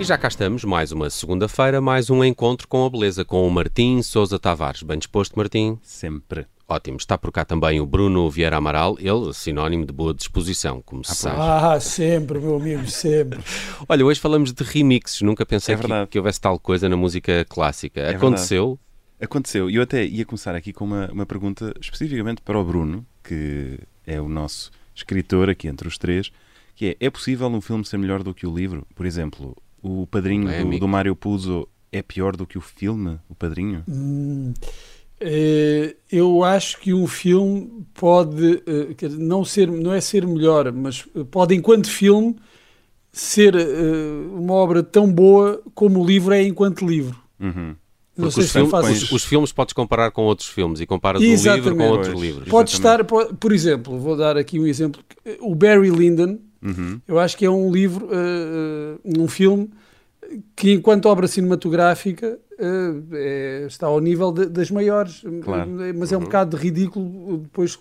E já cá estamos, mais uma segunda-feira, mais um encontro com a beleza, com o Martim Sousa Tavares. Bem disposto, Martim? Sempre. Ótimo. Está por cá também o Bruno Vieira Amaral, ele sinónimo de boa disposição, como se sabe. Ah, sempre, meu amigo, sempre. Olha, hoje falamos de remixes. Nunca pensei É que, verdade. que houvesse tal coisa na música clássica. É Aconteceu? Aconteceu. E eu até ia começar aqui com uma, uma pergunta especificamente para o Bruno, que é o nosso escritor aqui entre os três, que é, é possível um filme ser melhor do que o livro? Por exemplo, o Padrinho É, do, do Mário Puzo é pior do que o filme, o Padrinho? Hum, eh, eu acho que um filme pode eh, não ser, não é ser melhor, mas pode, enquanto filme, ser eh, uma obra tão boa como o livro é enquanto livro. Uhum. Não sei os, se é filmes, fácil. os- os filmes podes comparar com outros filmes e comparas o livro Exatamente. com outros livros. Pode Exatamente. estar, po- por exemplo, vou dar aqui um exemplo. O Barry Lyndon, Uhum. eu acho que é um livro, eh, um filme que, enquanto obra cinematográfica, eh, é- está ao nível de- das maiores. Claro. Mas é um bocado ridículo depois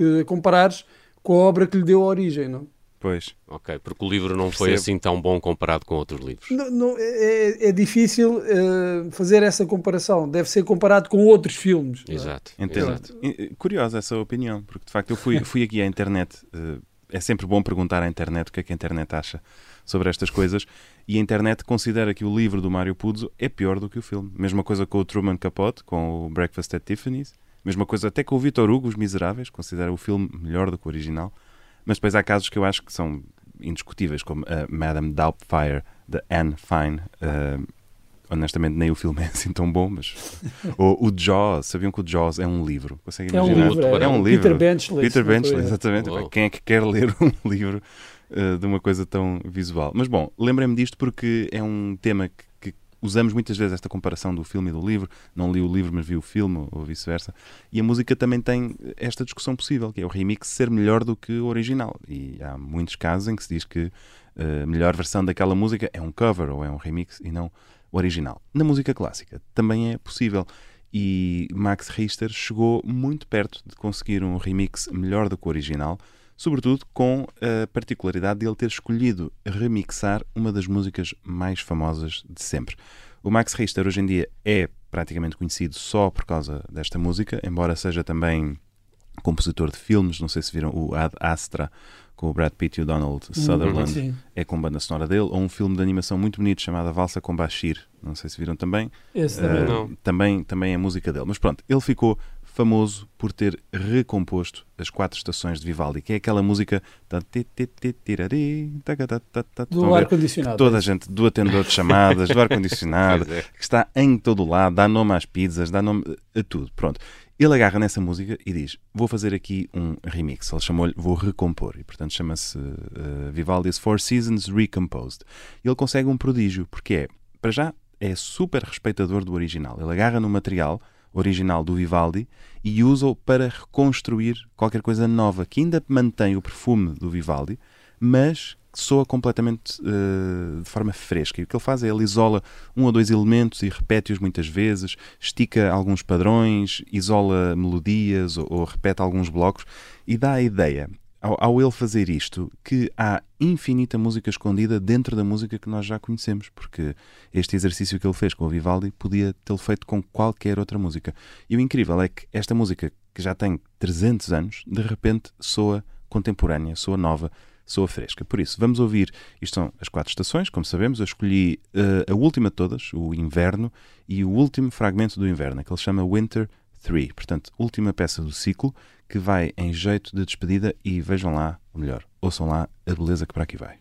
eh, comparares com a obra que lhe deu a origem, não? Pois. Ok, porque o livro não foi assim tão bom comparado com outros livros. Não- não- é, é difícil eh, fazer essa comparação. Deve ser comparado com outros filmes. é? Exato. Entendo. exato. Curiosa essa opinião, porque de facto eu fui, fui aqui à internet. eh, é sempre bom perguntar à internet o que é que a internet acha sobre estas coisas. E a internet considera que o livro do Mário Puzo é pior do que o filme. Mesma coisa com o Truman Capote, com o Breakfast at Tiffany's. Mesma coisa até com o Victor Hugo, Os Miseráveis. Considera o filme melhor do que o original. Mas depois há casos que eu acho que são indiscutíveis, como a Madame Doubtfire, de Anne Fine. eh, honestamente, nem o filme é assim tão bom, mas. Ou o Jaws, sabiam que o Jaws é um livro? Conseguem É um livro. É um livro. Peter Benchley. Peter Benchley, exatamente. Epá, Quem é que quer ler um livro eh, de uma coisa tão visual? Mas bom, lembrem-me disto porque é um tema que, usamos muitas vezes esta comparação do filme e do livro. Não li o livro, mas vi o filme, ou vice-versa. E a música também tem esta discussão possível, que é o remix ser melhor do que o original. E há muitos casos em que se diz que eh, a melhor versão daquela música é um cover ou é um remix e não original. Na música clássica também é possível. E Max Richter chegou muito perto de conseguir um remix melhor do que o original, sobretudo com a particularidade de ele ter escolhido remixar uma das músicas mais famosas de sempre. O Max Richter hoje em dia é praticamente conhecido só por causa desta música, embora seja também compositor de filmes, não sei se viram o Ad Astra com o Brad Pitt e o Donald Sutherland, Sim. é com banda sonora dele, ou um filme de animação muito bonito chamado Valsa com Bashir, não sei se viram também, Esse também. Uh, não. também, também é música dele. Mas pronto, ele ficou famoso por ter recomposto as quatro estações de Vivaldi, que é aquela música Do ar-condicionado. toda a gente do atendedor de chamadas, do ar-condicionado, é. que está em todo o lado, dá nome às pizzas, dá nome a tudo. Pronto. Ele agarra nessa música e diz: Vou fazer aqui um remix. Ele chamou-lhe Vou Recompor. E portanto chama-se uh, Vivaldi's Four Seasons Recomposed. E ele consegue um prodígio, porque é, para já, é super respeitador do original. Ele agarra no material original do Vivaldi e usa-o para reconstruir qualquer coisa nova, que ainda mantém o perfume do Vivaldi, mas soa completamente eh, de forma fresca. E o que ele faz é ele isola um ou dois elementos e repete-os muitas vezes, estica alguns padrões, isola melodias ou, ou repete alguns blocos e dá a ideia, ao, ao ele fazer isto, que há infinita música escondida dentro da música que nós já conhecemos, porque este exercício que ele fez com o Vivaldi podia tê-lo feito com qualquer outra música. E o incrível é que esta música, que já tem 300 anos, de repente soa contemporânea, soa nova, soa fresca. Por isso, vamos ouvir. Isto são as quatro estações, como sabemos. Eu escolhi eh, a última de todas, o inverno, e o último fragmento do inverno, que ele chama Winter 3. Portanto, última peça do ciclo, que vai em jeito de despedida. E vejam lá, ou melhor, ouçam lá a beleza que para aqui vai.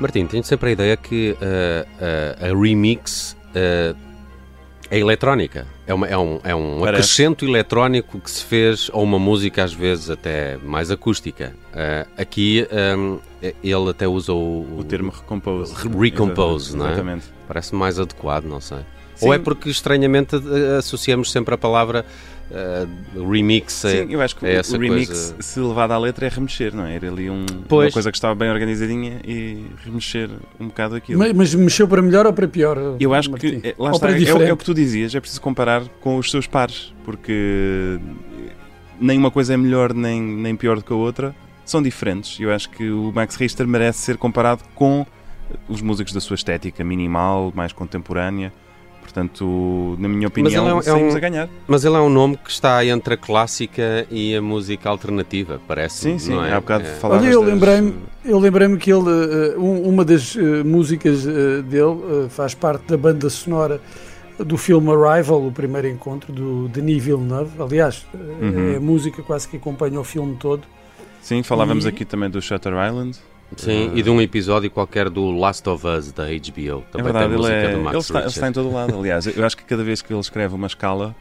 Martim, tenho sempre a ideia que uh, uh, a remix uh, é eletrónica. É, uma, é um, é um acrescento eletrónico que se fez a uma música, às vezes até mais acústica. aqui um, ele até usa o, o termo recompose. Recompose, não é? Exatamente. Parece mais adequado, não sei. Sim. Ou é porque estranhamente associamos sempre a palavra uh, remix Sim, eu acho que é o remix, coisa... se levado à letra, é remexer, não é? Era ali um, uma coisa que estava bem organizadinha e remexer um bocado aquilo. Mas, mas mexeu para melhor ou para pior? Eu acho Martim? que, é, lá está, é, é, o que tu dizias, é preciso comparar com os seus pares, porque nem uma coisa é melhor nem, nem pior do que a outra, são diferentes. Eu acho que o Max Richter merece ser comparado com os músicos da sua estética minimal, mais contemporânea. Portanto, na minha opinião, é um, saímos é um, a ganhar. Mas ele é um nome que está entre a clássica e a música alternativa, parece. Sim, sim. Não é? Há bocado é. falavas Olha, eu lembrei-me eu lembrei que ele, uh, uma das uh, músicas uh, dele faz parte da banda sonora do filme Arrival, o primeiro encontro do Denis Villeneuve. Aliás, uhum. é a música quase que acompanha o filme todo. Sim, falávamos e... aqui também do Shutter Island. Sim, uh, e de um episódio qualquer do Last of Us da HBO. Também é verdade, ele, é, ele está, está, em todo lado. Aliás, eu acho que cada vez que ele escreve uma escala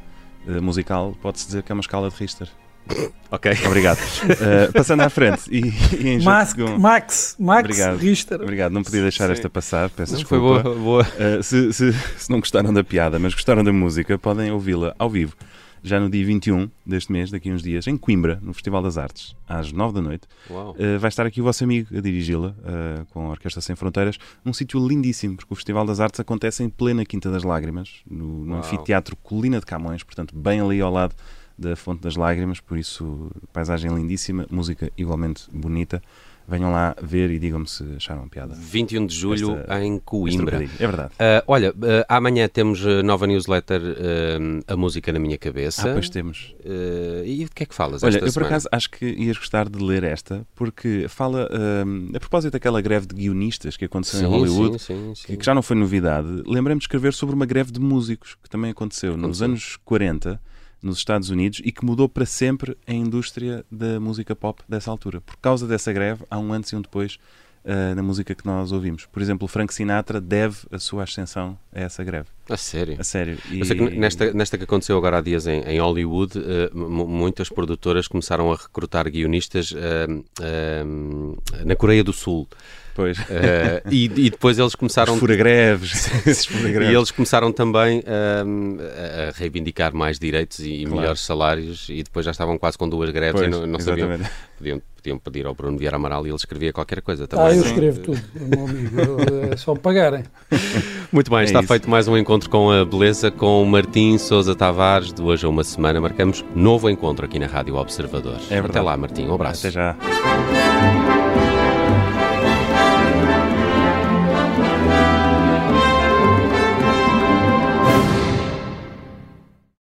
uh, musical, pode-se dizer que é uma escala de Richter. Ok. Obrigado. Uh, passando à frente. E, e em Max, Max, Max Obrigado. Richter. Obrigado, não podia deixar Sim. esta passar. Peço não, desculpa. Foi boa. boa. Uh, se, se, se, não gostaram da piada, mas gostaram da música, podem ouvi-la ao vivo já no dia 21 deste mês, daqui a uns dias, em Coimbra, no Festival das Artes, às 9 da noite. Uh, vai estar aqui o vosso amigo a dirigi-la, uh, com a Orquestra Sem Fronteiras. Um sítio lindíssimo, porque o Festival das Artes acontece em plena Quinta das Lágrimas, no, no anfiteatro Colina de Camões, portanto, bem ali ao lado da Fonte das Lágrimas, por isso, paisagem lindíssima, música igualmente bonita. Venham lá ver e digam-me se acharam piada. 21 de julho esta, em Coimbra. É verdade. Uh, olha, uh, amanhã temos nova newsletter uh, A Música na Minha Cabeça. Ah, pois temos. e o que é que falas Olha, eu por semana? acaso acho que ias gostar de ler esta, porque fala a propósito daquela greve de guionistas que aconteceu sim, em Hollywood, sim, sim, que já não foi novidade. Lembrei-me de escrever sobre uma greve de músicos, que também aconteceu, aconteceu. nos anos 40 nos Estados Unidos e que mudou para sempre a indústria da música pop dessa altura. Por causa dessa greve, há um antes e um depois uh, na música que nós ouvimos. Por exemplo, Frank Sinatra deve a sua ascensão a essa greve. A sério? A sério. E... Que nesta, nesta que aconteceu agora há dias em, em Hollywood, uh, muitas produtoras começaram a recrutar guionistas uh, na Coreia do Sul. Pois. Uh, e, e, depois eles começaram. Os fura-greves. e eles começaram também a reivindicar mais direitos e claro. melhores salários e depois já estavam quase com duas greves pois, e não, não sabiam. Podiam, podiam pedir ao Bruno Vieira Amaral e ele escrevia qualquer coisa também. Ah, eu escrevo tudo, meu amigo. É só pagarem. Muito bem, é está isso. feito mais um encontro com a beleza com o Martim Sousa Tavares. De hoje a uma semana marcamos novo encontro aqui na Rádio Observador. É Até lá, Martim. Um abraço. Até já.